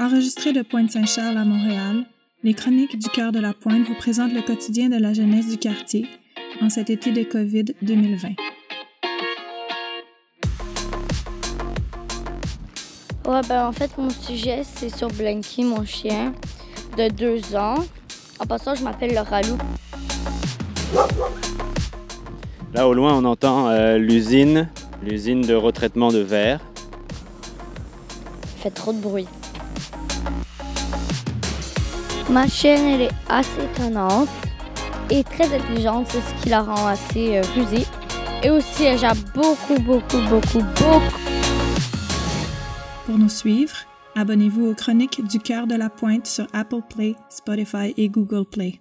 Enregistré de Pointe-Saint-Charles à Montréal, les Chroniques du cœur de la Pointe vous présentent le quotidien de la jeunesse du quartier en cet été de COVID 2020. Ouais, ben en fait, mon sujet, c'est sur Blanky, mon chien de deux ans. En passant, je m'appelle Laura Lou. Là, au loin, on entend euh, l'usine, l'usine de retraitement de verre. Il fait trop de bruit. Ma chienne, elle est assez étonnante et très intelligente, c'est ce qui la rend assez euh, rusée. Et aussi, elle jappe beaucoup, beaucoup, beaucoup, beaucoup. Pour nous suivre, abonnez-vous aux Chroniques du cœur de la Pointe sur Apple Play, Spotify et Google Play.